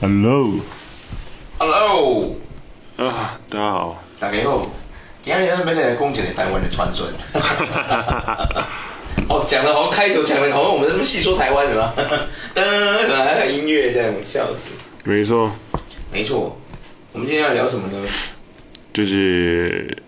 Hello。Hello。啊，大家好。大家好。今天咱们来讲一个台湾的传说。哦，讲的好像开头讲的好像我们这么细说台湾的吧？噔，还有音乐这样，笑死。没错。没错。我们今天要聊什么呢？就是。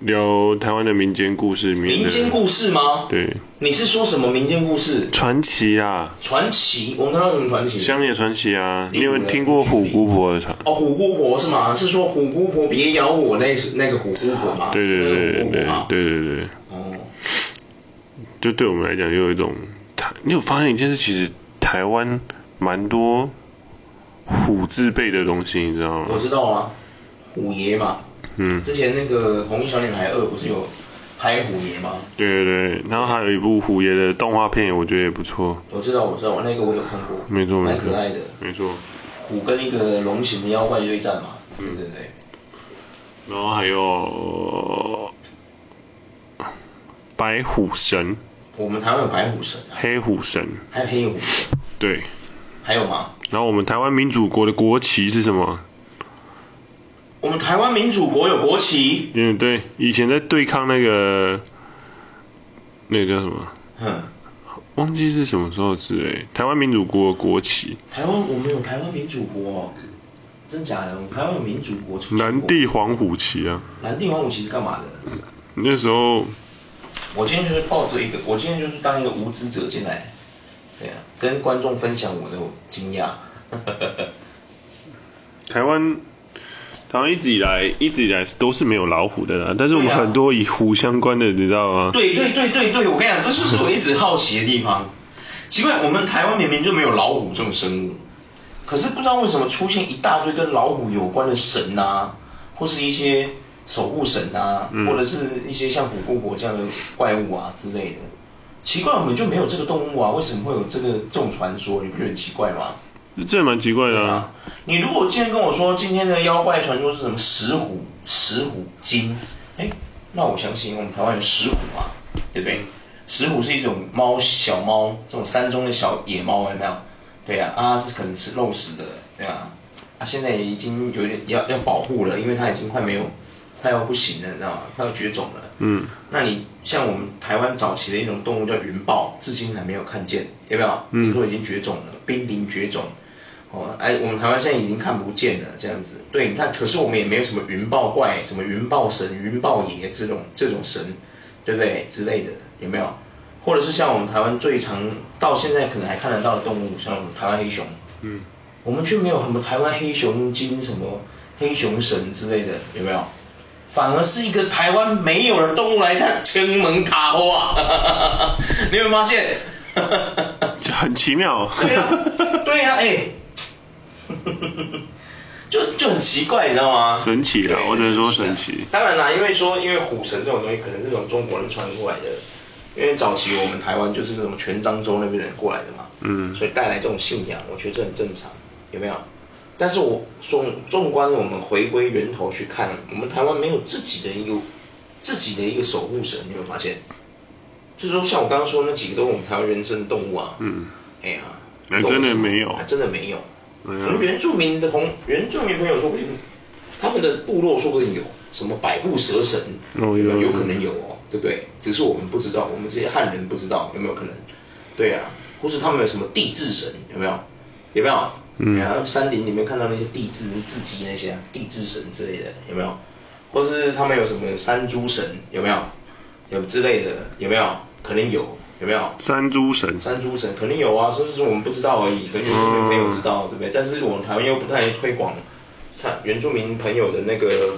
聊台湾的民间故事。民间故事吗？对。你是说什么民间故事？传奇啊。传奇，我们刚刚什么传奇？乡野传奇啊，你有听过虎姑婆的传？哦，虎姑婆是吗？是说虎姑婆别咬我那那个虎姑婆吗？对对对对对对对。哦。就对我们来讲，有一种台，你有发现一件事，其实台湾蛮多虎字辈的东西，你知道吗？我知道啊，虎爷嘛。嗯，之前那个《红衣小女孩二》不是有拍虎爷吗？对对对，然后还有一部虎爷的动画片，我觉得也不错。我知道，我知道，我那个我有看过，没错没错，蛮可爱的。没错。虎跟一个龙形的妖怪对战嘛，对对对。然后还有白虎神。我们台湾有白虎神。黑虎神。还有黑虎神。对。还有吗？然后我们台湾民主国的国旗是什么？我们台湾民主国有国旗。嗯，对，以前在对抗那个，那个叫什么？哼，忘记是什么时候是哎。台湾民主国国旗。台湾我们有台湾民主国哦，真假的？我们台湾有民主国出。蓝地黄虎旗啊。南地黄虎旗是干嘛的？那时候。我今天就是抱着一个，我今天就是当一个无知者进来，对啊，跟观众分享我的惊讶。台湾。台湾一直以来一直以来都是没有老虎的啦，但是我们很多以虎相关的，你知道吗？对对对对对，我跟你讲，这就是我一直好奇的地方。奇怪，我们台湾明明就没有老虎这种生物，可是不知道为什么出现一大堆跟老虎有关的神啊，或是一些守护神啊，或者是一些像虎姑婆这样的怪物啊之类的。奇怪，我们就没有这个动物啊？为什么会有这个这种传说？你不觉得很奇怪吗？这蛮奇怪的啊，你如果今天跟我说今天的妖怪传说是什么石虎、石虎精，哎，那我相信我们台湾有石虎嘛，对不对？石虎是一种猫，小猫，这种山中的小野猫，有没有？对呀，啊，是可能吃肉食的，对啊，啊，现在已经有点要要保护了，因为它已经快没有，快要不行了，你知道吗？快要绝种了。嗯。那你像我们台湾早期的一种动物叫云豹，至今还没有看见，有没有？听说已经绝种了，濒临绝种。哦，哎，我们台湾现在已经看不见了，这样子。对，你看，可是我们也没有什么云豹怪、什么云豹神、云豹爷这种这种神，对不对？之类的，有没有？或者是像我们台湾最常到现在可能还看得到的动物，像我们台湾黑熊。嗯。我们却没有什么台湾黑熊精、什么黑熊神之类的，有没有？反而是一个台湾没有的动物来看，青门塔花，你有没有发现？很奇妙。对呀、啊，对呀、啊，哎。就就很奇怪，你知道吗？神奇了，我只能说神奇。当然啦，因为说因为虎神这种东西，可能是从中国人传过来的。因为早期我们台湾就是这种全漳州那边人过来的嘛，嗯，所以带来这种信仰，我觉得这很正常，有没有？但是我纵纵观我们回归源头去看，我们台湾没有自己的一个自己的一个守护神，你有没有发现？就是说像我刚刚说那几个都是我们台湾原生的动物啊，嗯，哎呀，还真的没有，还真的没有。原住民的同原住民朋友说不定，他们的部落说不定有什么百步蛇神，哦、有，有，有可能有哦，对不对？只是我们不知道，我们这些汉人不知道有没有可能？对啊，或是他们有什么地质神，有没有？有没有？嗯，然后山林里面看到那些地质字迹那些地质神之类的，有没有？或是他们有什么山猪神，有没有？有之类的，有没有？可能有。有没有山猪神？山猪神肯定有啊，只是说我们不知道而已，可能原住民朋友知道，对不对？但是我们台湾又不太推广，像原住民朋友的那个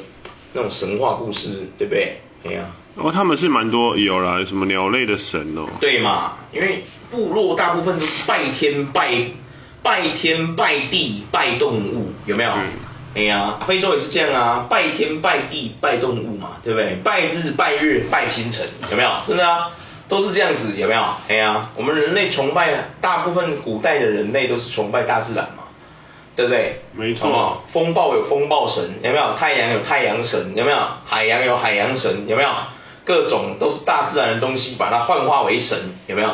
那种神话故事，对不对？对呀、啊。哦，他们是蛮多有啦，什么鸟类的神哦。对嘛，因为部落大部分都是拜天拜拜天拜地拜动物，有没有？嗯。哎呀，非洲也是这样啊，拜天拜地拜动物嘛，对不对？拜日拜月拜星辰，有没有？真的啊。都是这样子，有没有？哎呀，我们人类崇拜，大部分古代的人类都是崇拜大自然嘛，对不对？没错。风暴有风暴神，有没有？太阳有太阳神，有没有？海洋有海洋神，有没有？各种都是大自然的东西，把它幻化为神，有没有？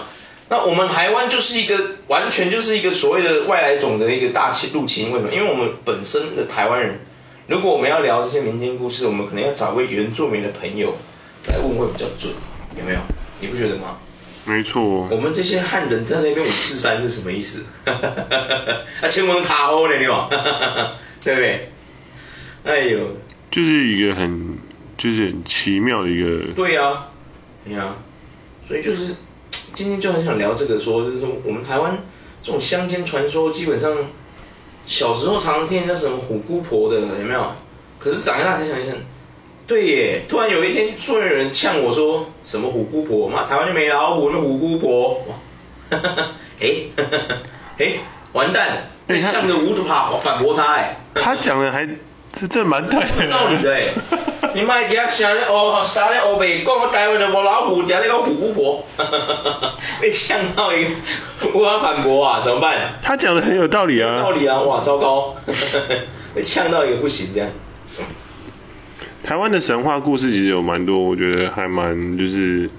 那我们台湾就是一个完全就是一个所谓的外来种的一个大侵入侵，为什么？因为我们本身的台湾人，如果我们要聊这些民间故事，我们可能要找位原住民的朋友来问会比较准，有没有？你不觉得吗？没错。我们这些汉人在那边五四三是什么意思？啊，前门卡欧的，你往，对不对？哎呦，就是一个很，就是很奇妙的一个。对呀、啊，对呀、啊，所以就是今天就很想聊这个说，说就是说我们台湾这种乡间传说，基本上小时候常常听人家什么虎姑婆的，有没有？可是长大才想一想。对耶，突然有一天，突然有人呛我说什么虎姑婆，妈，台湾就没老虎，那虎姑婆，哇哈哈哈，哈，哎，完蛋，被呛的无法反驳他哎。他讲的还这这蛮对的。道理的哎，你妈底下咧哦，啥咧欧北讲台湾的无老虎，底下咧讲虎姑婆，被呛到一个无法反驳啊，怎么办？他讲的很有道理啊。道理啊，哇，糟糕，被呛到一个不行这样。台湾的神话故事其实有蛮多，我觉得还蛮就是，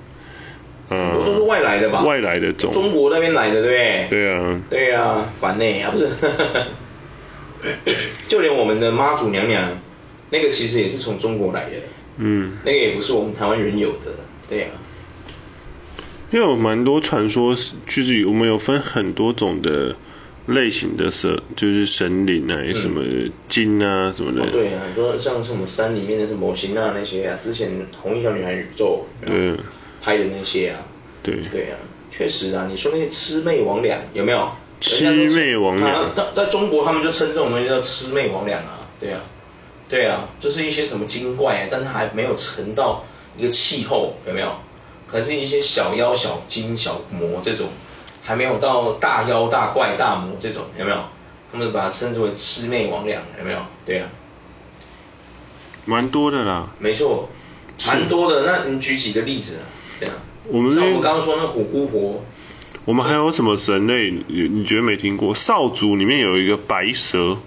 呃，都是外来的吧？外来的种，中国那边来的，对不对？对啊。对啊，烦呢啊，不是，就连我们的妈祖娘娘，那个其实也是从中国来的，嗯，那个也不是我们台湾人有的，对啊。因为有蛮多传说，就是我们有分很多种的。类型的神就是神灵啊，什么精啊什么的。哦，对啊，你说像什么山里面的什么魔神啊那些啊，之前红衣小女孩宇宙对拍的那些啊。对。对啊，确实啊，你说那些魑魅魍魉有没有？魑魅魍魉。在在中国他们就称这种东西叫魑魅魍魉啊，对啊，对啊，就是一些什么精怪啊，但它还没有成到一个气候，有没有？可能是一些小妖小精小魔这种。还没有到大妖大怪大魔这种，有没有？他们把它称之为魑魅魍魉，有没有？对啊，蛮多的啦。没错，蛮多的。那你举几个例子啊？对啊。我们像我们刚刚说那虎姑婆。我们还有什么神类？你你觉得没听过？少族里面有一个白蛇，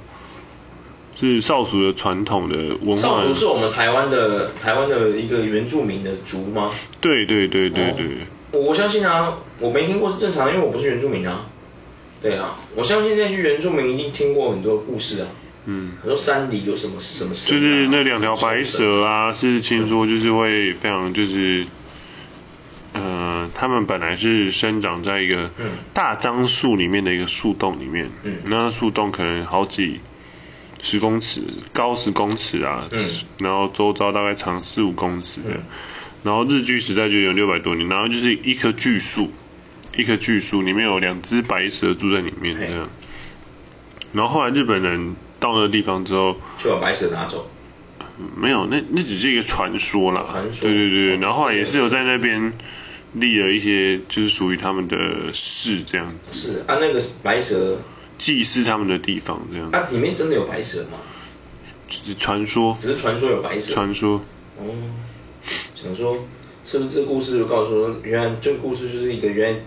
是少族的传统的文化。少族是我们台湾的台湾的一个原住民的族吗？对对对对对。哦我我相信啊，我没听过是正常的，因为我不是原住民啊。对啊，我相信那些原住民一定听过很多故事啊。嗯。很多山里有什么什么神啊。就是那两条白蛇啊，是听说就是会非常就是，呃，他们本来是生长在一个大樟树里面的一个树洞里面。嗯。那树洞可能好几十公尺，高十公尺啊。嗯。然后周遭大概长四五公尺的。嗯。然后日据时代就有六百多年，然后就是一棵巨树，一棵巨树里面有两只白蛇住在里面这样。然后后来日本人到那个地方之后，就把白蛇拿走。没有，那那只是一个传说啦。传说。对对对，然后后来也是有在那边立了一些就是属于他们的寺这样子。是啊，那个白蛇。祭祀他们的地方这样。啊，里面真的有白蛇吗？只是传说。只是传说有白蛇。传说。哦。想说，是不是这个故事就告诉说，原来这个故事就是一个原来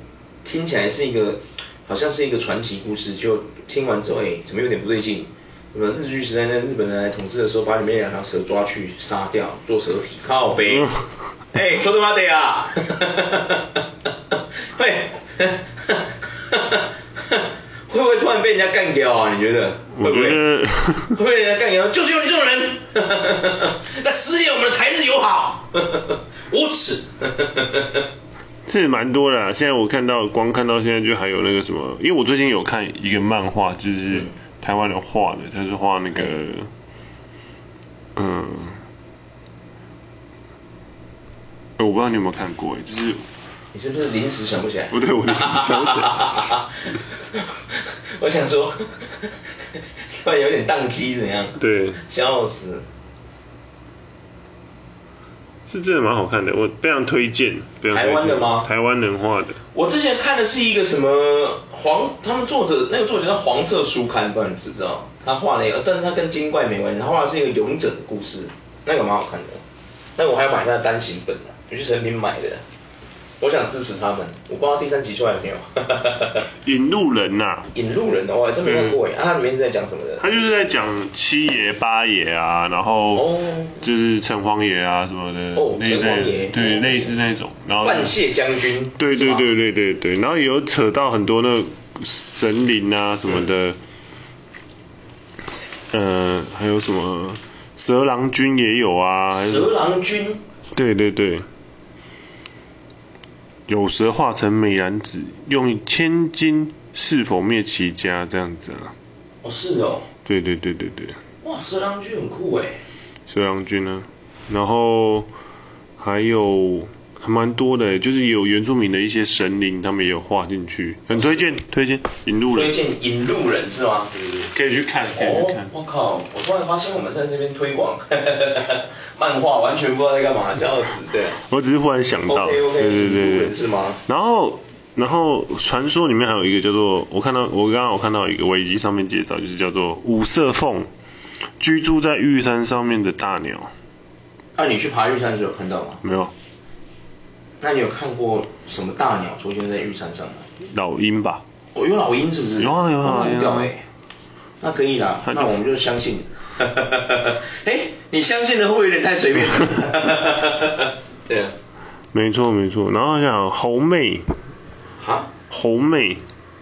听起来是一个，好像是一个传奇故事，就听完之后，哎，怎么有点不对劲？什么日据时代那日本人来统治的时候，把里面两条蛇抓去杀掉，做蛇皮，靠北。哎，说他妈的啊！会，会不会突然被人家干掉啊？你觉得？会不会？会不会被人家干掉？就是有你这种人，在撕裂我们的台日友好，无耻。这也蛮多的啊，现在我看到，光看到现在就还有那个什么，因为我最近有看一个漫画，就是台湾人画的，他是画那个，嗯，我不知道你有没有看过，就是。你是不是临时想不起来？不对，我临时想不起来。我想说，突然有点宕机，怎样？对。笑死。是真的蛮好看的，我非常推荐。台湾的吗？台湾人画的。我之前看的是一个什么黄，他们作者那个作者叫黄色书刊，不知道你知不知道？他画了一个，但是他跟精怪没关系，他画的是一个勇者的故事，那个蛮好看的。那个我还要买他的单行本呢，我去成品买的。我想支持他们，我不知道第三集出来没有。引路人呐、啊。引路人的话，真没看过哎。啊，它里面是在讲什么的？他就是在讲七爷八爷啊，然后就是城隍爷啊什么的。哦，城隍爷。对，类似那种。然后。范谢将军。对对对对对对，然后也有扯到很多那神灵啊什么的。嗯、呃，还有什么蛇郎君也有啊。蛇郎君。对对对。有蛇化成美男子，用千金是否灭其家这样子啊？哦，是哦。对对对对对。哇，蛇郎君很酷哎。蛇郎君呢？然后还有还蛮多的，就是有原住民的一些神灵，他们也有画进去，很推荐推荐引路人。推荐引路人是吗？对对对。可以去看，可以去看。我、哦、靠！我突然发现我们在这边推广 漫画，完全不知道在干嘛，笑死！对。我只是忽然想到。对对对对。是吗？然后然后传说里面还有一个叫做，我看到我刚刚我看到一个维基上面介绍，就是叫做五色凤，居住在玉山上面的大鸟。那、啊、你去爬玉山的时候有看到吗？没有。那你有看过什么大鸟出现在玉山上吗？老鹰吧。哦，有老鹰是不是？有啊有啊有啊。那可以啦，那我们就相信。哎、欸，你相信的会不会有点太随便了？对啊。没错没错，然后像猴妹。哈？猴妹，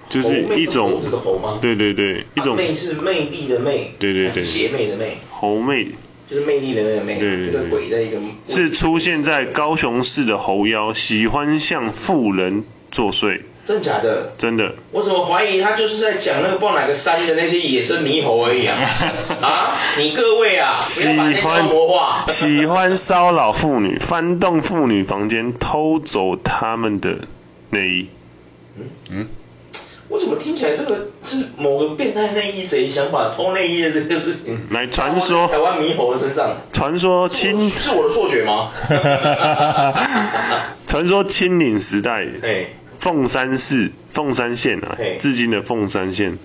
就是一种。猴子的猴吗？对对对，一种。妹是魅力的魅。对对对。邪魅的魅。猴妹。就是魅力的那个魅。对对对。一个鬼在一个。是出现在高雄市的猴妖，喜欢向妇人作祟。真假的？真的。我怎么怀疑他就是在讲那个不知道哪个山的那些野生猕猴而已啊？啊？你各位啊，不要把那个魔化。喜欢骚扰妇女，翻动妇女房间，偷走他们的内衣。嗯嗯。我怎么听起来这个是某个变态内衣贼想把偷内衣的这个事情？来传说。台湾猕猴的身上。传说清。是我的错觉吗？传说清领时代。哎。凤山市凤山县啊，至今的凤山县，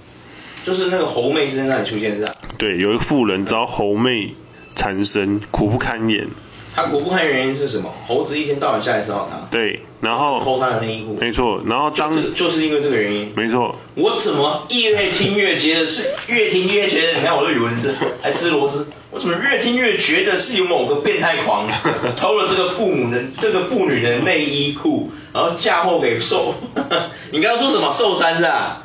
就是那个猴妹是在那里出现是吧？对，有一个妇人遭猴妹缠身，苦不堪言。他苦不堪言原因是什么？猴子一天到晚下来骚扰他。对，然后偷他的内衣裤。没错，然后当就，就是因为这个原因。没错。我怎么越听越觉得是越听越觉得，你看我的语文是还吃螺丝，我怎么越听越觉得是有某个变态狂 偷了这个父母的这个妇女的内衣裤。然后嫁祸给寿，你刚刚说什么寿山是吧？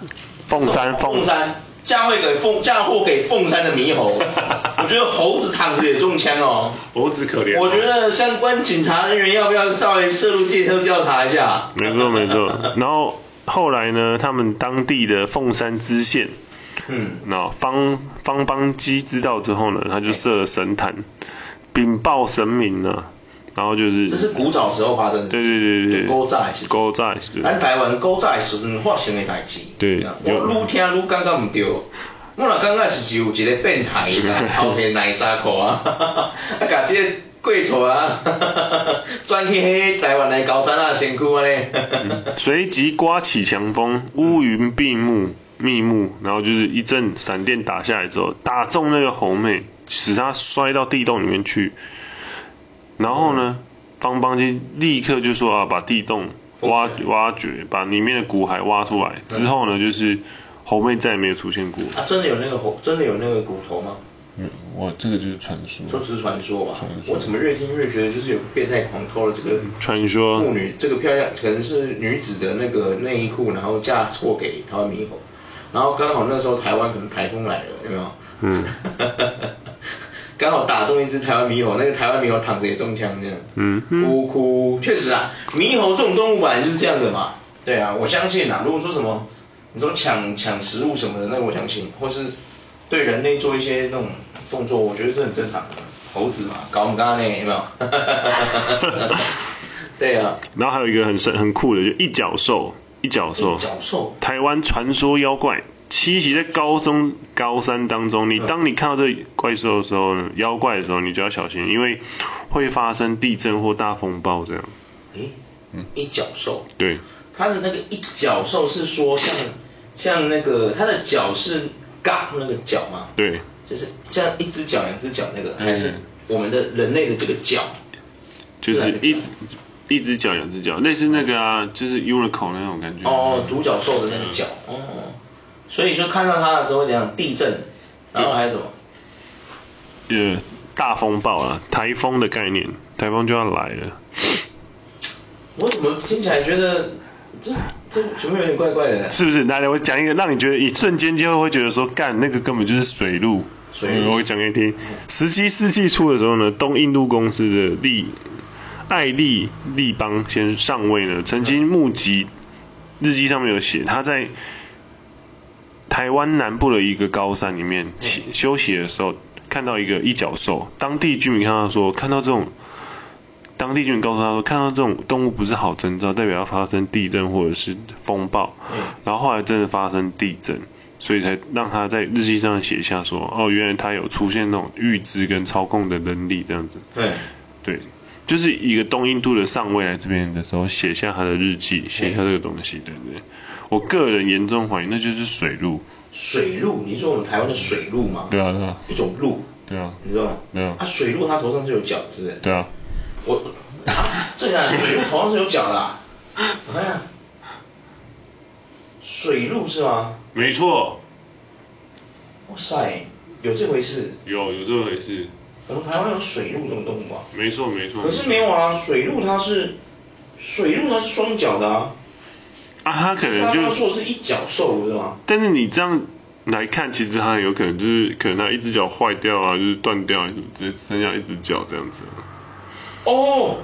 凤山凤山嫁祸给凤嫁祸给凤山的猕猴，我觉得猴子躺着也中枪哦。猴子可怜。我觉得相关警察人员要不要稍微涉入界头调查一下？没错没错。然后后来呢，他们当地的凤山知县，嗯，那方方邦基知道之后呢，他就设了神坛，禀报神明呢。然后就是，这是古早时候发生的，对对对对，古早的时，古早的时，咱台湾古早的时阵发生的代志，对，我愈听愈感觉唔对，我若感觉是是有一个变态啦，后天奶纱裤啊，啊，甲这个贵厝啊，转去迄台湾的高山啊身躯安尼，随即刮起强风，乌云闭目密目，然后就是一阵闪电打下来之后，打中那个猴妹，使她摔到地洞里面去。然后呢，方邦基立刻就说啊，把地洞挖挖掘，把里面的骨骸挖出来。之后呢，就是猴妹再也没有出现过。啊，真的有那个猴，真的有那个骨头吗？嗯，哇，这个就是传说。说只是传说吧。传说。我怎么越听越觉得就是有个变态狂偷了这个传说妇女这个漂亮可能是女子的那个内衣裤，然后嫁错给台湾猕猴，然后刚好那时候台湾可能台风来了，有没有？嗯。刚好打中一只台湾猕猴，那个台湾猕猴躺着也中枪，这样，嗯，哭哭，确实啊，猕猴这种动物本来就是这样的嘛，对啊，我相信啊，如果说什么，你说抢抢食物什么的，那个我相信，或是对人类做一些那种动作，我觉得是很正常的，猴子嘛，搞不搞呢？有没有？对啊。然后还有一个很神很酷的，就一角兽，一角兽，一角兽，台湾传说妖怪。七夕在高中高三当中，你当你看到这怪兽的时候呢，妖怪的时候，你就要小心，因为会发生地震或大风暴这样。诶，嗯，一角兽。对。它的那个一角兽是说像像那个它的脚是嘎那个脚吗？对。就是像一只脚两只脚那个，还是我们的人类的这个脚？就是一一只脚两只脚，类似那个啊，就是 Unicorn 那种感觉。哦，独角兽的那个脚，哦，所以说看到它的时候讲地震，然后还有什么？呃，大风暴啊，台风的概念，台风就要来了。我怎么听起来觉得这这前面有点怪怪的？是不是？来来，我讲一个，让你觉得一瞬间就会觉得说，干那个根本就是水路。水路。我讲给你听。十七世纪初的时候呢，东印度公司的利艾利利邦先上位呢，曾经募集日记上面有写，他在台湾南部的一个高山里面休息的时候，看到一个一角兽。当地居民看到说，看到这种。当地居民告诉他说，看到这种动物不是好征兆，代表要发生地震或者是风暴。嗯。然后后来真的发生地震，所以才让他在日记上写下说，哦，原来他有出现那种预知跟操控的能力这样子。对。对，就是一个东印度的上尉来这边的时候写下他的日记，写下这个东西，对不对？我个人严重怀疑那就是水路。水路？你说我们台湾的水路吗？对啊，对啊。一种路。对啊。你知道吗？对啊。啊，水路它头上是有角，是不是？对啊。我啊，这下 水鹿头上是有脚的，啊，我看下，水鹿是吗？没错。哇塞，有这回事？有有这回事。我们台湾有水鹿这种动物吗？没错没错。可是没有啊，水鹿它是，水鹿它是双脚的啊。啊，它可能就。他说的是一脚兽，是吗？但是你这样来看，其实它有可能就是可能它一只脚坏掉啊，就是断掉，什么直接剩下一只脚这样子。哦，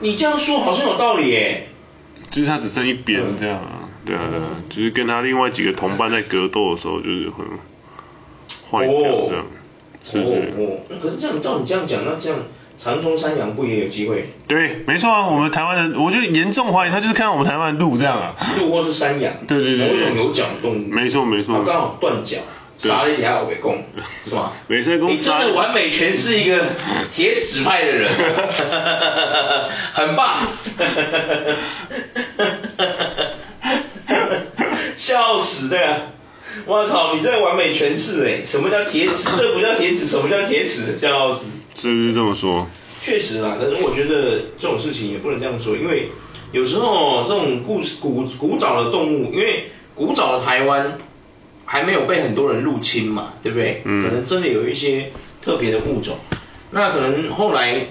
你这样说好像有道理耶。就是他只剩一边这样啊，对啊对啊，就是跟他另外几个同伴在格斗的时候，就是会坏掉这样，是不是？哦，那可是这样照你这样讲，那这样长鬃山羊不也有机会？对，没错啊，我们台湾人，我就严重怀疑他就是看到我们台湾鹿这样啊。鹿或是山羊。对对对。某一种有角的动物。没错没错。它刚好断脚。啥的也要给供，是吧？美赛公，你真的完美诠释一个 铁齿派的人，很棒，笑死对啊！我靠，你这完美诠释哎，什么叫铁齿？这不叫铁齿，什么叫铁齿？笑死！是不是这么说？确实啦，可是我觉得这种事情也不能这样说，因为有时候这种古古古早的动物，因为古早的台湾。还没有被很多人入侵嘛，对不对？嗯。可能真的有一些特别的物种，那可能后来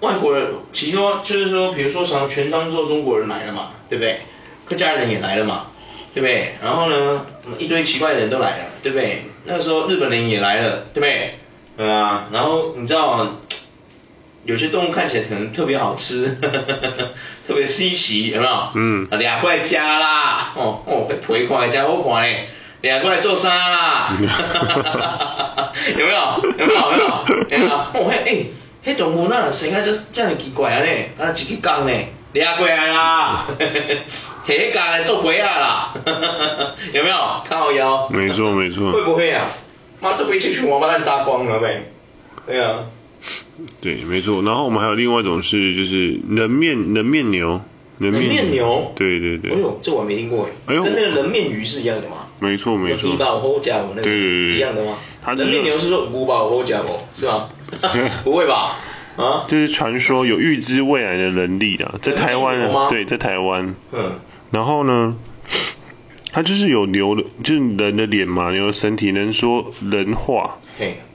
外国人，其实就是说，比如说从全章之后中国人来了嘛，对不对？客家人也来了嘛，对不对？然后呢，一堆奇怪的人都来了，对不对？那个时候日本人也来了，对不对？对啊，然后你知道。有些动物看起来可能特别好吃，呵呵呵特别稀奇，有没有？嗯。俩过来加啦，哦哦，皮块加好看嘞，两块做啥啦？哈哈哈有没有？有没有？有没有？有没有？哦嘿，哎，那动物那生下就这样奇怪啊嘞，啊一个缸嘞，两块啦，呵呵呵，提一缸来做皮啊啦，有没有？看好腰。没错没错。会不会啊？妈都被这群王八蛋杀光了呗。对啊。对，没错。然后我们还有另外一种是，就是人面人面牛，人面，牛。对对对。哎呦，这我还没听过哎。呦跟那个人面鱼是一样的吗？没错没错。五宝好家伙那个。对对对。一样的吗？人面牛是说五宝好家伙是吗？不会吧？啊？就是传说有预知未来的能力的，在台湾。对，在台湾。嗯。然后呢？它就是有牛的，就是人的脸嘛，牛的身体能说人话，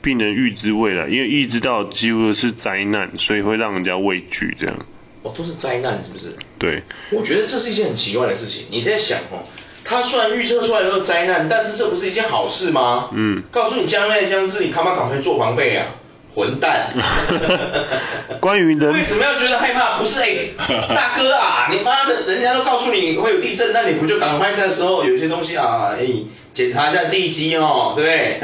并能预知未来，因为预知到几乎是灾难，所以会让人家畏惧这样。哦，都是灾难是不是？对。我觉得这是一件很奇怪的事情。你在想哦，它虽然预测出来都是灾难，但是这不是一件好事吗？嗯。告诉你将来将至，你他妈赶快做防备啊！混蛋！关于人为什么要觉得害怕？不是哎、欸，大哥啊，你妈的，人家都告诉你会有地震，那你不就赶快那时候有些东西啊，哎、欸，检查一下地基哦，对不对？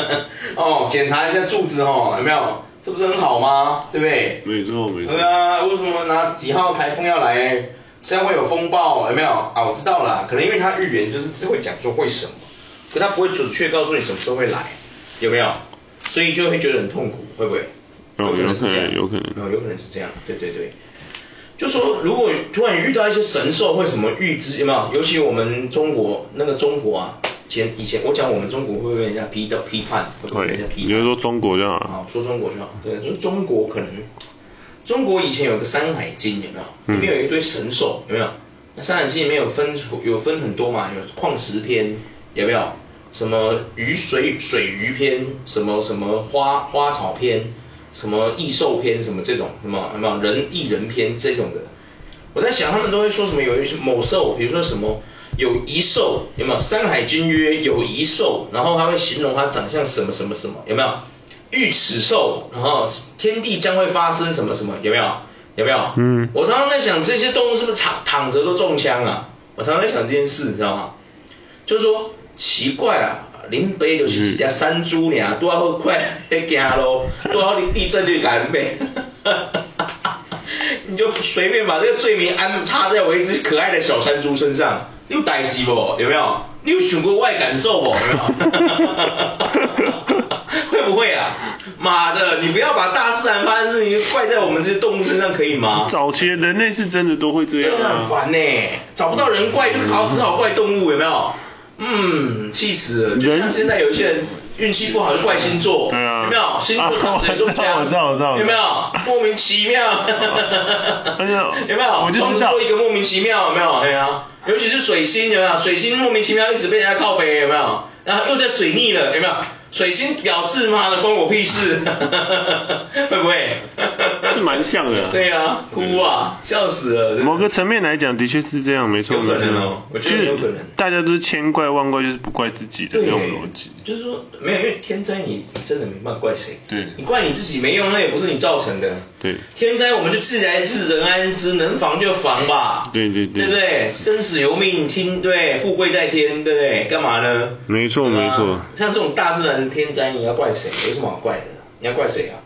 哦，检查一下柱子哦，有没有？这不是很好吗？对不对？没错没错。对啊，为什么拿几号台风要来？现在会有风暴，有没有？啊，我知道了，可能因为他预言就是只会讲说会什么，可他不会准确告诉你什么时候会来，有没有？所以就会觉得很痛苦，会不会？有可能是这样，有可能。有有可能是这样，对对对。就说如果突然遇到一些神兽，会什么预知有没有？尤其我们中国那个中国啊，前以前我讲我们中国会不会被人家批的批判？会不会被人家批判？你就说中国就好。好，说中国就好。对，就是中国可能中国以前有个《山海经》，有没有？里面有一堆神兽，有没有？那《山海经》里面有分有分很多嘛，有矿石篇，有没有？什么鱼水水鱼篇，什么什么花花草篇，什么异兽篇，什么这种，什么有没有人异人篇这种的？我在想，他们都会说什么？有一些某兽，比如说什么有一兽，有没有？《山海经》曰有一兽，然后他会形容它长相什么什么什么，有没有？欲此兽，然后天地将会发生什么什么，有没有？有没有？嗯。我常常在想，这些动物是不是躺躺着都中枪啊？我常常在想这件事，你知道吗？就是说。奇怪啊，林北就是一只山猪尔，拄好快在 行路，拄好你地震率感呗，你就随便把这个罪名安插在我一只可爱的小山猪身上，你有代志不？有没有？你有想过外感受不？有没有？会不会啊？妈的，你不要把大自然发生事情怪在我们这些动物身上，可以吗？早期人类是真的都会这样啊。很烦呢，找不到人怪就好，只好怪动物，有没有？嗯，气死了！就像现在有一些人运气不好就怪星座，对啊，有没有？星座躺着也中枪，有没有？莫名其妙，有没有？我就知道一个莫名其妙，有没有？对啊，尤其是水星，有没有？水星莫名其妙一直被人家靠北，有没有？然后又在水逆了，有没有？水星表示妈的关我屁事，会不会？是蛮像的。对啊，哭啊，笑死了。某个层面来讲，的确是这样，没错。有可能哦，我觉得有可能。大家都是千怪万怪，就是不怪自己的那种逻辑。就是说，没有，因为天灾你真的没办法怪谁。对。你怪你自己没用，那也不是你造成的。对。天灾我们就自来自，人安之，能防就防吧。对对对。对不对？生死由命，听对，富贵在天，对不对？干嘛呢？没错没错。像这种大自然。天灾你要怪谁？有什么好怪的？你要怪谁啊？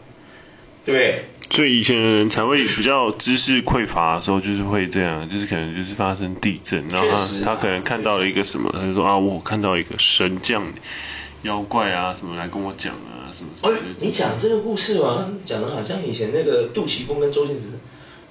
对不对？所以以前的人才会比较知识匮乏的时候，就是会这样，就是可能就是发生地震，然后他、啊、他可能看到了一个什么，他就说啊，我看到一个神将妖怪啊什么来跟我讲啊什么。哎，你讲这个故事嘛，讲的好像以前那个杜琪峰跟周星驰，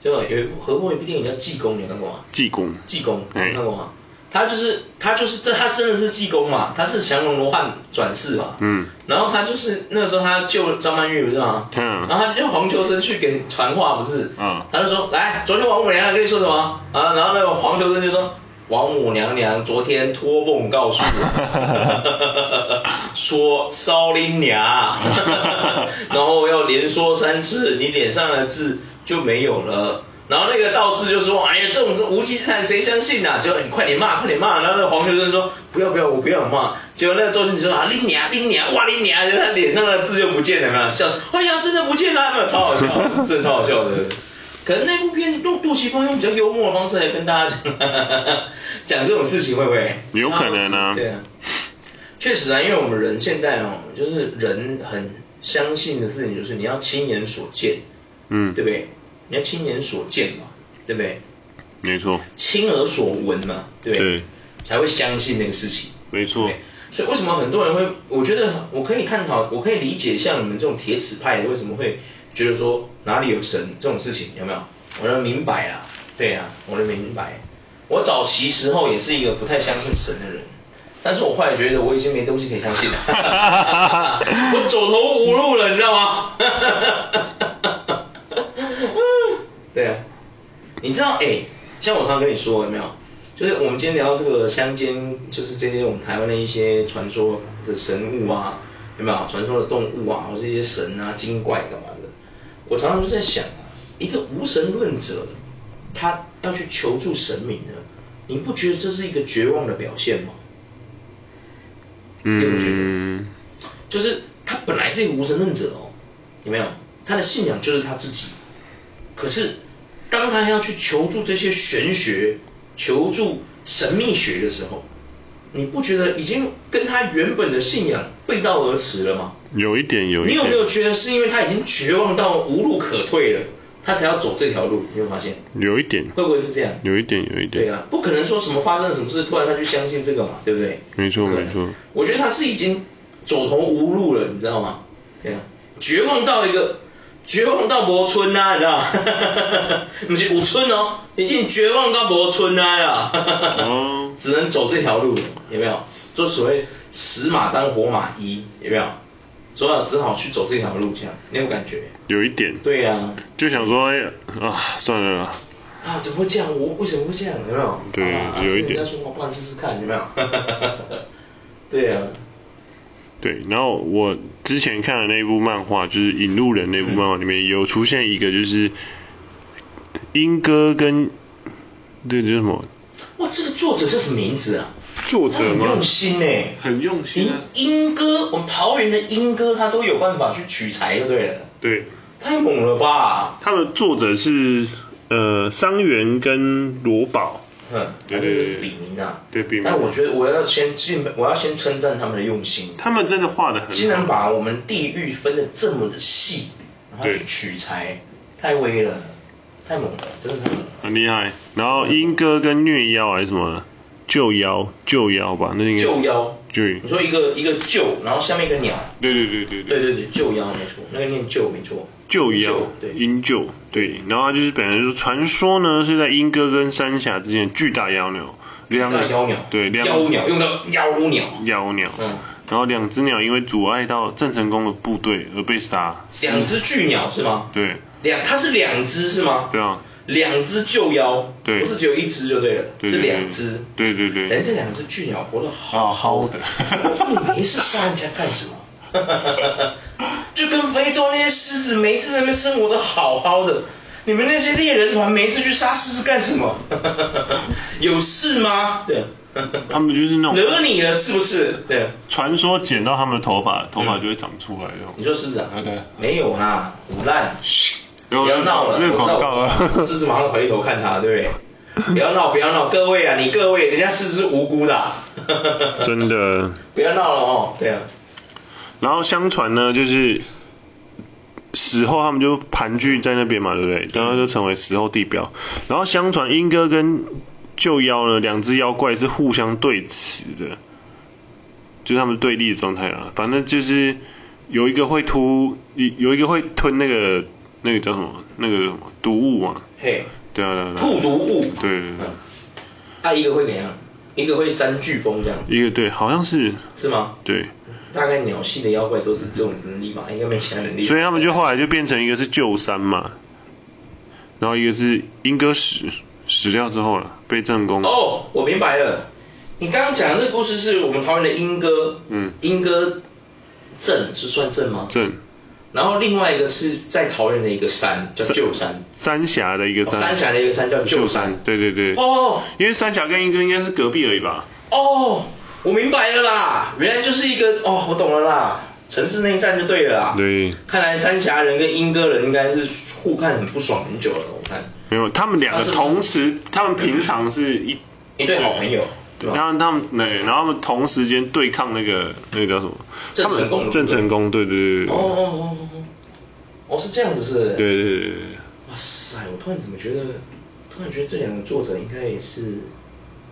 对吧？有合过一部电影叫《济公》，你看过吗？济公。济公，你看过吗？他就是他就是这他真的是济公嘛，他是降龙罗汉转世嘛，嗯，然后他就是那个时候他救张曼玉不是吗？嗯，然后他就黄秋生去给传话不是，嗯，他就说来，昨天王母娘娘跟你说什么？啊？然后那个黄秋生就说，王母娘娘昨天托梦告诉我，说烧林娘，然后要连说三次，你脸上的痣就没有了。然后那个道士就说：“哎呀，这种无稽之谈谁相信啊？就你快点骂，快点骂。”然后那个黄秋生说：“不要不要，我不要骂。”结果那个周星驰说：“啊，拎你啊，拎你啊，哇拎你啊！”就他脸上的字就不见了，有没有？笑，哎呀，真的不见了，没有？超好笑，真的超好笑的。可能那部片用杜琪峰用比较幽默的方式来跟大家讲，讲这种事情会不会？有可能啊。对啊，确实啊，因为我们人现在哦，就是人很相信的事情就是你要亲眼所见，嗯，对不对？你要亲眼所见嘛，对不对？没错。亲耳所闻嘛，对不对？对。才会相信那个事情。没错。所以为什么很多人会？我觉得我可以探讨，我可以理解像你们这种铁齿派的为什么会觉得说哪里有神这种事情有没有？我能明白啊，对啊，我能明白。我早期时候也是一个不太相信神的人，但是我后来觉得我已经没东西可以相信了，我走投无路了，你知道吗？对啊，你知道哎，像我常常跟你说有没有？就是我们今天聊到这个乡间，就是这些我们台湾的一些传说的神物啊，有没有？传说的动物啊，或这些神啊、精怪干嘛的？我常常就在想啊，一个无神论者，他要去求助神明呢，你不觉得这是一个绝望的表现吗？嗯。就是他本来是一个无神论者哦，有没有？他的信仰就是他自己。可是，当他要去求助这些玄学、求助神秘学的时候，你不觉得已经跟他原本的信仰背道而驰了吗？有一点，有一点。你有没有觉得是因为他已经绝望到无路可退了，他才要走这条路？你有发现？有一点。会不会是这样？有一点，有一点。对啊，不可能说什么发生了什么事，突然他就相信这个嘛，对不对？没错，没错。我觉得他是已经走投无路了，你知道吗？对啊，绝望到一个。绝望到无村啊，你知道？不是有村哦，已经绝望到无村啊呀！哦，只能走这条路，有没有？就所谓死马当活马医，有没有？所以只好去走这条路，这样你有感觉？有一点。对呀、啊。就想说，哎呀，啊，算了啦。啊，怎么会这样？我为什么会这样？有没有？对，啊、有一点。人家说我不然试试看，有没有？对呀、啊。对，然后我之前看的那部漫画，就是《引路人》那部漫画里面有出现一个，就是英哥跟，这个叫什么？哇，这个作者叫什么名字啊？作者很用心呢，很用心、啊。鹦哥，我们桃园的英哥，他都有办法去取材，就对了。对。太猛了吧！他的作者是呃桑原跟罗宝。嗯，对对对，是笔名啊。对笔名。但我觉得我要先进，我要先称赞他们的用心。他们真的画的很好。竟然把我们地域分的这么的细，然后去取材，太威了，太猛了，真的太猛了。很厉害。然后鹦哥跟虐妖还是什么？救妖，救妖吧，那应该。救妖。对。你说一个一个救，然后下面一个鸟。对对对对对。对对对，救妖没错，那个念救没错。救妖。对。鹦救，对。然后他就是本来就是传说呢，是在鹦哥跟三峡之间巨大妖鸟。两个妖鸟。对，两。妖鸟用到妖鸟。妖鸟。嗯。然后两只鸟因为阻碍到郑成功的部队而被杀。两只巨鸟是吗？对。两，它是两只是吗？对啊。两只救妖，对，不是只有一只就对了，对是两只。对对对。人家两只巨鸟活得好好的，你没事杀人家干什么？就跟非洲那些狮子没事在那边生活得好好的，你们那些猎人团没事去杀狮子干什么？有事吗？对。他们就是那种。惹你了是不是？对。传说剪到他们的头发，头发就会长出来。你说狮子啊？对。没有啦，腐烂。不要闹了，那广告啊！狮子马上回头看他，对不对？不要闹，不要闹，各位啊，你各位，人家狮子是无辜的、啊。真的。不要闹了哦，对啊。然后相传呢，就是死后他们就盘踞在那边嘛，对不对？然后就成为死后地标。然后相传鹦哥跟旧妖呢，两只妖怪是互相对峙的，就是他们对立的状态啦。反正就是有一个会突，有一个会吞那个。那个叫什么？那个什么毒物嘛？嘿。对啊对啊。吐毒物。对对对。啊，一个会怎样？一个会扇飓风这样。一个对，好像是。是吗？对。大概鸟系的妖怪都是这种能力吧，应该没其他能力。所以他们就后来就变成一个是救山嘛，然后一个是鹦哥死死掉之后了，被正宫。哦，我明白了。你刚刚讲的这个故事是我们桃园的鹦哥。嗯。鹦哥镇是算镇吗？镇。然后另外一个是在桃园的一个山叫旧山，三峡的一个山，三峡的一个山叫旧山，对对对。哦，因为三峡跟鹦哥应该是隔壁而已吧？哦，我明白了啦，原来就是一个哦，我懂了啦，城市内战就对了啦。对。看来三峡人跟英哥人应该是互看很不爽很久了，我看。没有，他们两个同时，他们平常是一一对好朋友。然后他们对，然后他们同时间对抗那个那个叫什么？郑成功。郑成功，对对对对。哦哦哦哦哦。哦，是这样子是。对对对对。哇塞，我突然怎么觉得，突然觉得这两个作者应该也是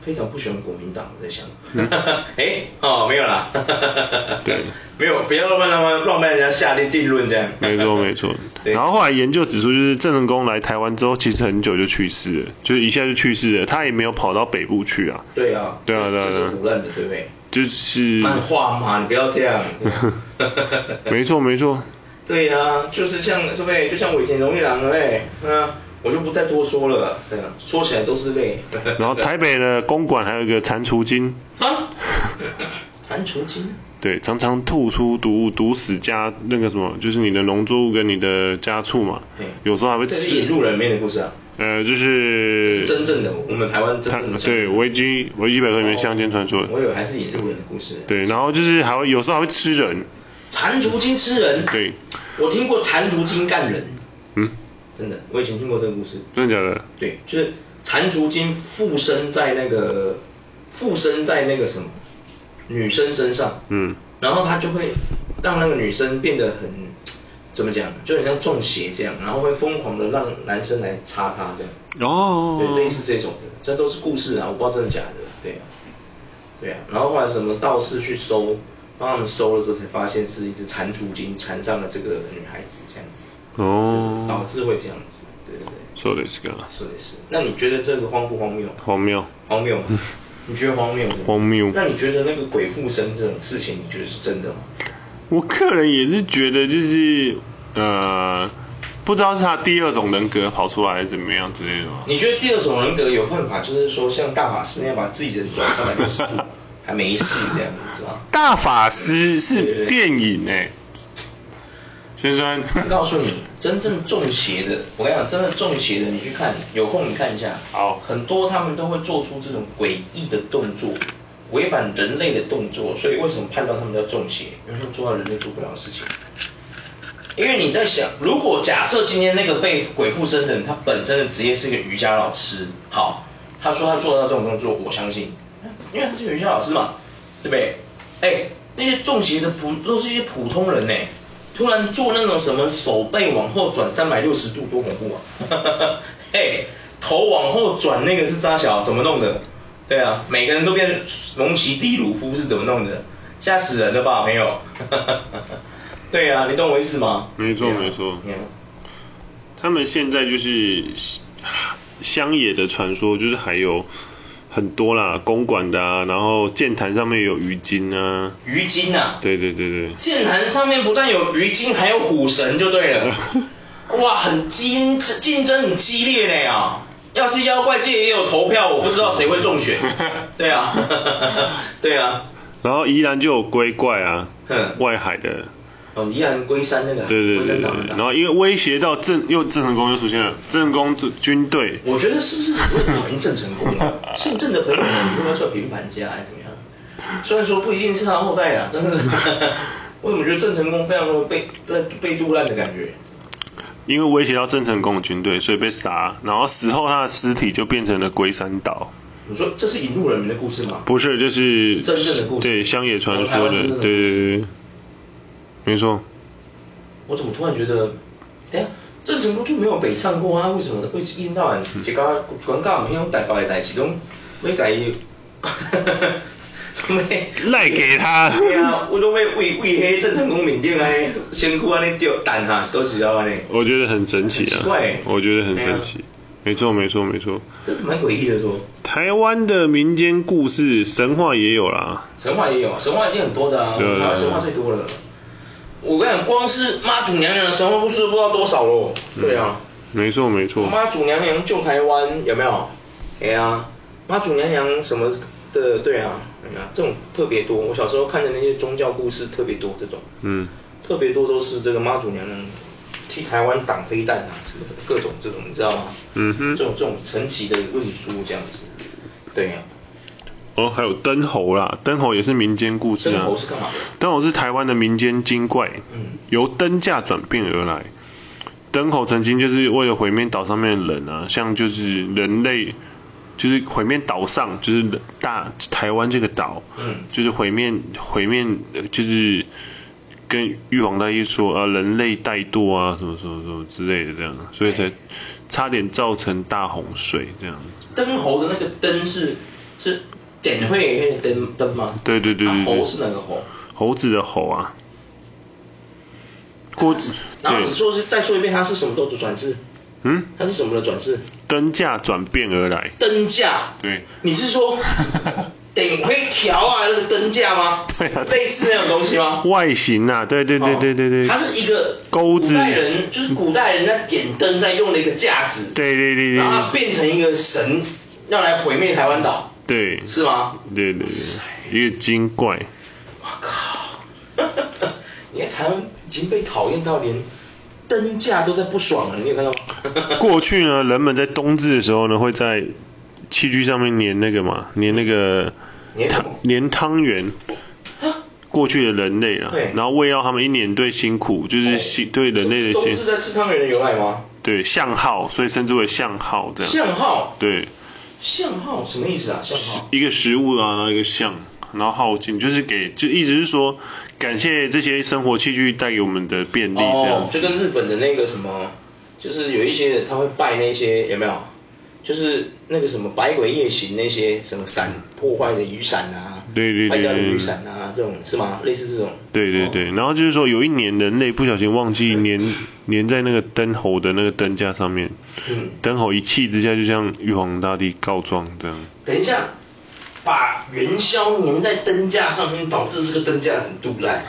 非常不喜欢国民党，我在想。哎，哦，没有啦。对。没有，不要乱乱乱乱被人家下定定论这样。没错没错。然后后来研究指出，就是郑成功来台湾之后，其实很久就去世了，就是一下就去世了，他也没有跑到北部去啊。对啊。对啊对啊。就是胡乱的，对不对？就是。漫画嘛，你不要这样。没错没错。对呀、啊，就是像，对不对？就像我以前荣一郎，哎，嗯，我就不再多说了，对啊，说起来都是泪。然后台北的公馆还有一个蟾蜍精。啊？蟾蜍精？对，常常吐出毒物，毒死家那个什么，就是你的农作物跟你的家畜嘛。有时候还会吃。这是引路人里面的故事啊。呃，就是。是真正的，我们台湾真正的。对，维基维基百科里面乡间传说。我以为还是引路人的故事。对，然后就是还会有时候还会吃人。蟾蜍精吃人，对，我听过蟾蜍精干人，嗯，真的，我以前听过这个故事，真的假的？对，就是蟾蜍精附身在那个附身在那个什么女生身上，嗯，然后他就会让那个女生变得很怎么讲，就很像中邪这样，然后会疯狂的让男生来插她这样，哦，对，类似这种的，这都是故事啊，我不知道真的假的，对啊，对啊，然后后来什么道士去收。帮他们收了之后，才发现是一只蟾蜍精缠上了这个女孩子，这样子，哦，导致会这样子，对对对，说的是个，说的是。那你觉得这个荒不荒谬？荒谬，荒谬，你觉得荒谬？荒谬。那你觉得那个鬼附身这种事情，你觉得是真的吗？我个人也是觉得就是呃，不知道是他第二种人格跑出来还是怎么样之类的吗？你觉得第二种人格有办法，就是说像大法师那样把自己的转三百六十度，还没戏这样子是吧？大法师是电影哎、欸。先生，我告诉你，真正中邪的，我跟你讲，真的中邪的，你去看，有空你看一下。好。很多他们都会做出这种诡异的动作，违反人类的动作，所以为什么判断他们叫中邪？因为他们做到人类做不了的事情。因为你在想，如果假设今天那个被鬼附身的人，他本身的职业是一个瑜伽老师，好，他说他做到这种动作，我相信，因为他是瑜伽老师嘛，对不对？哎，那些中邪的普都是一些普通人呢。突然做那种什么手背往后转三百六十度，多恐怖啊！哎，头往后转那个是扎小，怎么弄的？对啊，每个人都变龙骑地鲁夫是怎么弄的？吓死人了吧，朋友？对啊，你懂我意思吗？没错没错。他们现在就是乡野的传说，就是还有。很多啦，公馆的啊，然后剑潭上面有鱼精啊。鱼精啊？对对对对。剑潭上面不但有鱼精，还有虎神就对了。哇，很竞竞争很激烈呢啊！要是妖怪界也有投票，我不知道谁会中选。对啊，对啊。然后宜兰就有龟怪啊，外海的。哦，宜兰龟山那个，对对对对，然后因为威胁到郑，又郑成功又出现了，郑成功军军队。我觉得是不是很讨厌郑成功啊？姓郑的朋友们，你说他是平凡家还是怎么样？虽然说不一定是他的后代啊，但是我怎么觉得郑成功非常的被被被杜烂的感觉？因为威胁到郑成功的军队，所以被杀，然后死后他的尸体就变成了龟山岛。你说这是引路人民的故事吗？不是，就是，是真正的故事，对乡野传说的，对对对。没错，我怎么突然觉得，等下郑成功就没有北上过啊？为什么会一天到晚就搞全搞唔听台北的代志，拢没改，哈哈哈，没赖给他。对啊，我都会为为迄郑成功面顶安尼辛苦安尼吊蛋哈，都是要安尼。我觉得很神奇啊，对，我觉得很神奇。没错没错没错，这蛮诡异的说。台湾的民间故事神话也有啦，神话也有，神话已经很多的啊，台湾神话最多了。我跟你讲，光是妈祖娘娘的神话故事都不知道多少喽。对啊，没错没错。妈祖娘娘救台湾有没有？哎呀，妈祖娘娘什么的，对啊，哎呀，这种特别多。我小时候看的那些宗教故事特别多，这种，嗯，特别多都是这个妈祖娘娘替台湾挡飞弹啊，什么的各种这种，你知道吗？嗯哼，这种这种神奇的论述这样子，对呀。哦，还有灯猴啦，灯猴也是民间故事啊。灯猴是干嘛的？灯猴是台湾的民间精怪，嗯，由灯架转变而来。灯猴曾经就是为了毁灭岛上面的人啊，像就是人类，就是毁灭岛上，就是大台湾这个岛，嗯，就是毁灭毁灭，就是跟玉皇大帝说啊，人类怠惰啊，什么什么什么之类的这样，所以才差点造成大洪水这样子。灯猴的那个灯是是。点会那个灯灯吗？对对对对，猴是哪个猴？猴子的猴啊。锅子。然后你说是再说一遍，它是什么都的转世？嗯？它是什么的转世？灯架转变而来。灯架。对。你是说 顶会调啊那个灯架吗？对啊。类似那种东西吗？外形啊，对对对对对对。它是一个钩子。古代人就是古代人在点灯在用的一个架子。对对对对。然后它变成一个神要来毁灭台湾岛。对，是吗？对对对，一个精怪。我靠！你看台湾已经被讨厌到连灯架都在不爽了，你有看到吗？过去呢，人们在冬至的时候呢，会在器具上面粘那个嘛，粘那个粘汤粘汤圆。过去的人类啊，然后为了他们一年对辛苦，就是辛对人类的辛。冬至在吃汤圆的由来吗？对，象号，所以称之为象号这样。象号。对。象号什么意思啊？相号一个食物啊，然后一个相，然后耗尽，就是给，就意思是说感谢这些生活器具带给我们的便利这样。哦，就跟日本的那个什么，就是有一些人他会拜那些有没有？就是那个什么百鬼夜行那些什么伞破坏的雨伞啊，对对对，坏掉的雨伞啊，这种是吗？类似这种。对对对，然后就是说有一年人类不小心忘记粘粘在那个灯猴的那个灯架上面，嗯，灯猴一气之下就向玉皇大帝告状这样。等一下，把元宵粘在灯架上面，导致这个灯架很杜烂，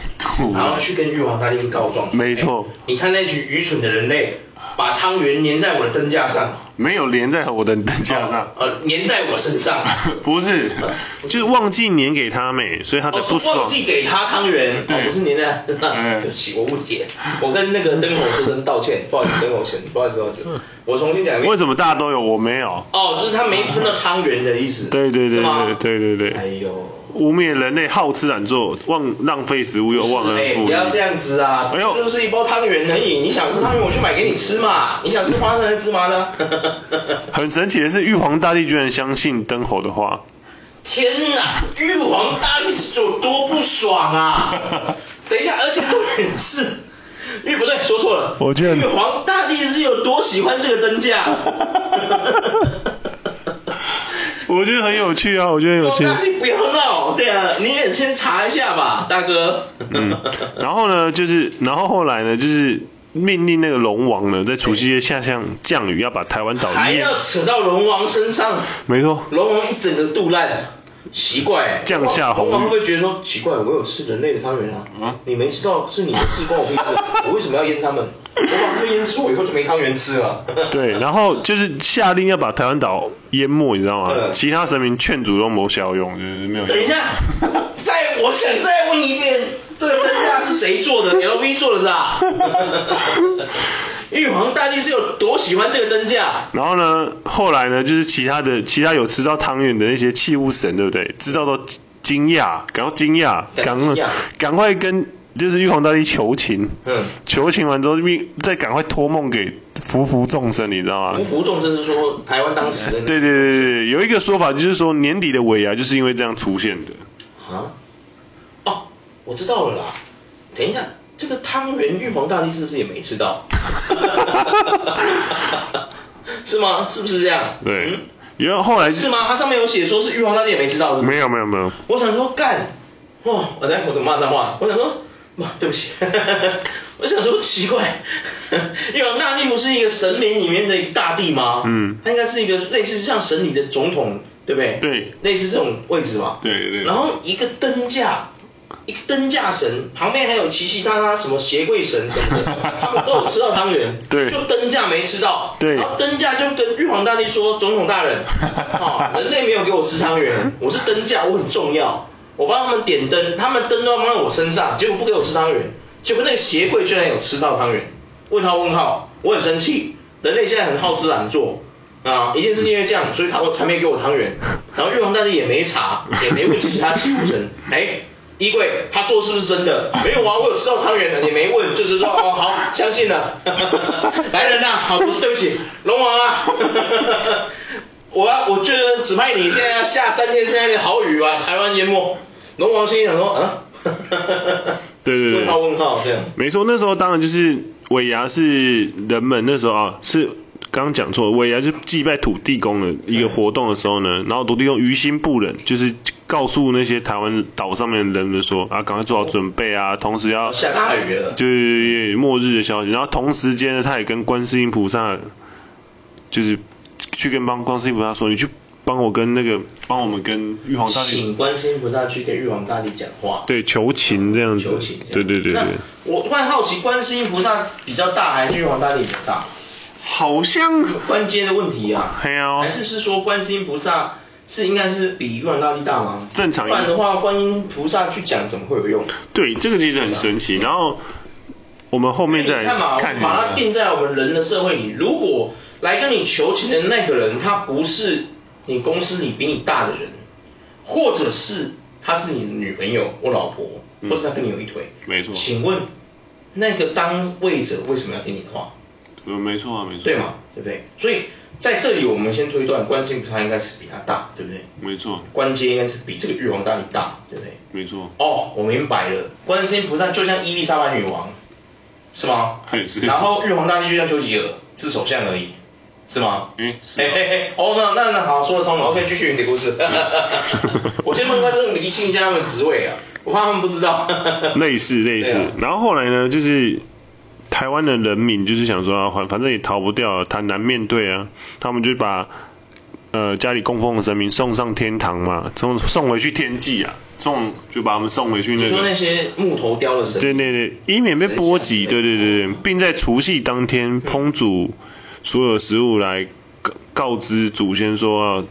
然后去跟玉皇大帝告状。没错。你看那群愚蠢的人类，把汤圆粘在我的灯架上。没有粘在我的灯架上，呃，粘在我身上。不是，就是忘记粘给他没，所以他的不爽。忘记给他汤圆，哦，不是粘在身上。对不起，我误解。我跟那个灯猴先生道歉，不好意思，灯猴先生，不好意思，不好意思。我重新讲一遍。为什么大家都有，我没有？哦，就是他没分到汤圆的意思。对对对对对对对。哎呦。污蔑人类好吃懒做，忘浪费食物又忘恩负义。不要这样子啊！哎呦，就是一包汤圆而已，你想吃汤圆我去买给你吃嘛。你想吃花生还是芝麻呢？很神奇的是，玉皇大帝居然相信灯猴的话。天哪！玉皇大帝是有多不爽啊！等一下，而且重点是，玉不对，说错了。我觉得。玉皇大帝是有多喜欢这个灯架？我觉得很有趣啊，我觉得很有趣。不要闹，对啊，你也先查一下吧，大哥。嗯，然后呢，就是，然后后来呢，就是命令那个龙王呢，在除夕夜下降降雨，要把台湾岛还要扯到龙王身上。没错。龙王一整个肚烂。奇怪，降下红会不会觉得说奇怪？我有吃人类的汤圆啊，啊你没吃到是你的事，关我屁事。我为什么要淹他们？我把他们淹死，我以后就没汤圆吃了。对，然后就是下令要把台湾岛淹没，你知道吗？嗯、其他神明劝阻都没效用，就是没有用。等一下，再我想再问一遍，这个灯架是谁做的？LV 做的是吧？玉皇大帝是有多喜欢这个灯架？然后呢，后来呢，就是其他的其他有吃到汤圆的那些器物神，对不对？知道都惊讶，感到惊讶，赶赶快跟就是玉皇大帝求情，嗯，求情完之后，再赶快托梦给福福众生，你知道吗？福福众生是说台湾当时的。对对对对，有一个说法就是说年底的尾牙就是因为这样出现的。啊？哦，我知道了啦。等一下。这个汤圆玉皇大帝是不是也没吃到？是吗？是不是这样？对。嗯，因为后来是吗？它上面有写说是玉皇大帝也没吃到是吗？没有没有没有。我想说干，哇！我等下我怎么骂脏话？我想说，哇，对不起。我想说奇怪，玉皇大帝不是一个神明里面的大帝吗？嗯。他应该是一个类似像神里的总统，对不对？对。类似这种位置吧。对对。然后一个灯架。一个灯架神旁边还有其其他他什么鞋柜神什么的，他们都有吃到汤圆，对，就灯架没吃到，对，然后灯架就跟玉皇大帝说，总统大人，啊，人类没有给我吃汤圆，我是灯架，我很重要，我帮他们点灯，他们灯都要放在我身上，结果不给我吃汤圆，结果那个鞋柜居然有吃到汤圆，问号问号，我很生气，人类现在很好吃懒做，啊，一定是因为这样，所以他才没给我汤圆，然后玉皇大帝也没查，也没问其他七武神，哎。衣柜，他说是不是真的？没有啊，我有吃到汤圆的，你没问，就是说哦 好，相信了。来人呐、啊，好，不是对不起，龙王啊，我要，我觉得指派你现在要下三天三夜的好雨啊，台湾淹没。龙王心里想说，啊，对对对，问号问号这样。没错，那时候当然就是尾牙是人们那时候啊是。刚刚讲错，尾牙就祭拜土地公的一个活动的时候呢，然后土地公于心不忍，就是告诉那些台湾岛上面的人们说啊，赶快做好准备啊，同时要下大雨了，就是末日的消息。然后同时间呢，他也跟观世音菩萨，就是去跟帮观世音菩萨说，你去帮我跟那个帮我们跟玉皇大帝，请观世音菩萨去跟玉皇大帝讲话，对，求情这样子，求情，对对对对。我突然好奇，观世音菩萨比较大还是玉皇大帝比较大？好像关节的问题啊，哦、还是是说观世音菩萨是应该是比玉皇大帝大吗？正常，不然的话观音菩萨去讲怎么会有用？对，这个其实很神奇。然后我们后面再看嘛，看把它定在我们人的社会里。如果来跟你求情的那个人，他不是你公司里比你大的人，或者是他是你的女朋友或老婆，或者他跟你有一腿，嗯、没错。请问那个当位者为什么要听你的话？嗯，没错啊，没错。对嘛，对不对？所以在这里我们先推断，观世音菩萨应该是比他大，对不对？没错。关阶应该是比这个玉皇大帝大，对不对？没错。哦，我明白了，观世音菩萨就像伊丽莎白女王，是吗？是。然后玉皇大帝就像丘吉尔，是首相而已，是吗？嗯，是。哦，那那那好，说得通了。OK，继续你的故事。我先问一下，就是厘清一下他们职位啊，我怕他们不知道。类似类似，然后后来呢，就是。台湾的人民就是想说啊，反反正也逃不掉，坦然面对啊，他们就把呃家里供奉的神明送上天堂嘛，送送回去天际啊，送就把他们送回去那个。你说那些木头雕的神。对对对，以免被波及，对对对对，并在除夕当天烹煮所有食物来告告知祖先说，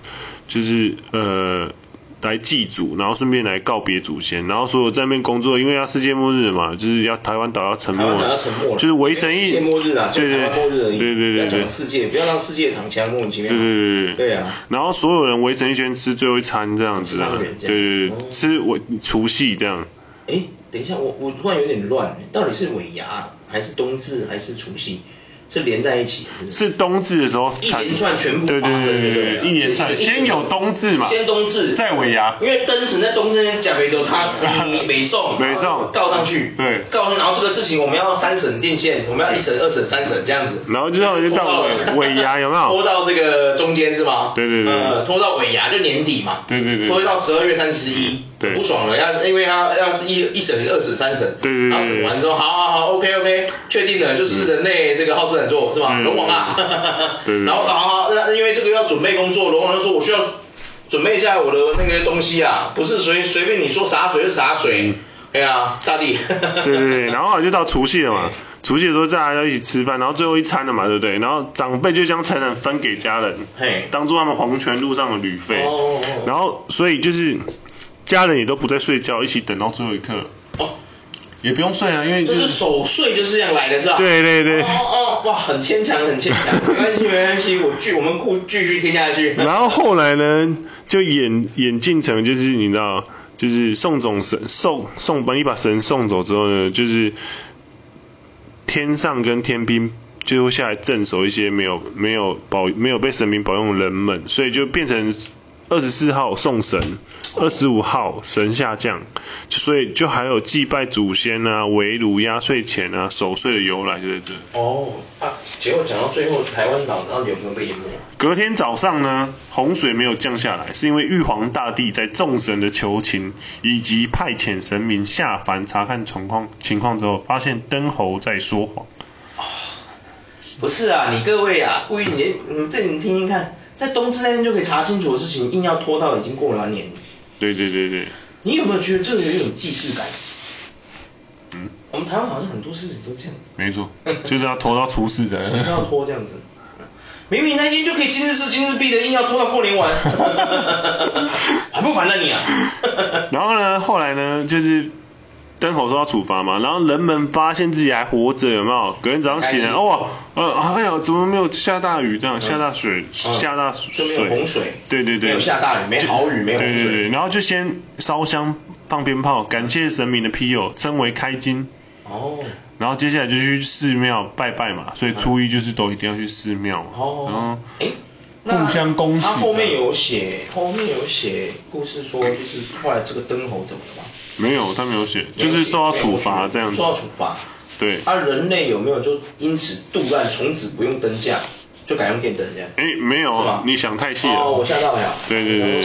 就是呃。来祭祖，然后顺便来告别祖先，然后所有在那边工作，因为要世界末日嘛，就是要台湾岛要沉没了，就是围城一，世界末日啊，对对对，对对对世界，不要让世界躺枪莫名其妙，对对对对，对啊，然后所有人围成一圈吃最后一餐这样子啊，对对对，吃尾除夕这样。哎，等一下，我我突然有点乱，到底是尾牙还是冬至还是除夕？是连在一起，是冬至的时候，一连串全部发生，对对对对，一连串，先有冬至嘛，先冬至，再尾牙，因为灯神在冬至那假没都他美送，美送告上去，对，告上去，然后这个事情我们要三审定线，我们要一审、二审、三审这样子，然后之后就到尾牙有没有？拖到这个中间是吗？对对对，呃，拖到尾牙就年底嘛，对对对，拖到十二月三十一，对，不爽了，要因为他要一一审、二审、三审，对对对，然后审完之后，好好好，OK OK，确定了，就是人类这个好吃懒做是吧？龙王啊，对，然后好好，那因为这个要准备工作，龙王就说我需要准备一下我的那个东西啊，不是随随便你说洒水就洒水，对啊，大地。对对对，然后就到除夕了嘛，除夕的时候大家要一起吃饭，然后最后一餐了嘛，对不对？然后长辈就将财产分给家人，嘿，当做他们黄泉路上的旅费。哦。然后所以就是家人也都不再睡觉，一起等到最后一刻。哦。也不用睡啊，因为就是守岁就是这样来的，是吧？对对对。哦哦，哇，很牵强，很牵强。没关系，没关系，我继我们故继续听下去。然后后来呢，就演演进程，就是你知道，就是送走神，送送把你把神送走之后呢，就是天上跟天兵就会下来镇守一些没有没有保没有被神明保佑的人们，所以就变成。二十四号送神，二十五号神下降，所以就还有祭拜祖先啊、围炉压岁钱啊、守岁的由来就在这。哦，啊，结果讲到最后，台湾岛到底有没有被淹没？隔天早上呢，洪水没有降下来，是因为玉皇大帝在众神的求情以及派遣神明下凡查看情况情况之后，发现灯猴在说谎。哦，不是啊，你各位啊，故意你你这你听听看。在冬至那天就可以查清楚的事情，硬要拖到已经过了完年。对对对对。你有没有觉得这个有一种既视感？嗯。我们台湾好像很多事情都这样子。没错，就是要拖到除夕的。为什么要拖这样子？明明那天就可以今日事今日毕的，硬要拖到过年完。还 不烦了你啊？然后呢，后来呢，就是。灯猴说要处罚嘛，然后人们发现自己还活着，有没有？隔天早上起来，哇，呃，哎呀，怎么没有下大雨？这样下大水，下大水，就没有洪水。对对对，没有下大雨，没好雨，没洪水。对对对，然后就先烧香放鞭炮，感谢神明的庇佑，称为开金。哦。然后接下来就去寺庙拜拜嘛，所以初一就是都一定要去寺庙。哦。然后，哎。互相恭喜。他后面有写，后面有写故事说，就是后来这个灯猴怎么了吗？没有，他没有写，就是受到处罚这样子。受到处罚。对。啊，人类有没有就因此杜乱，从此不用灯架，就改用电灯这样？哎，没有，你想太细了。哦，我吓到了。对对对。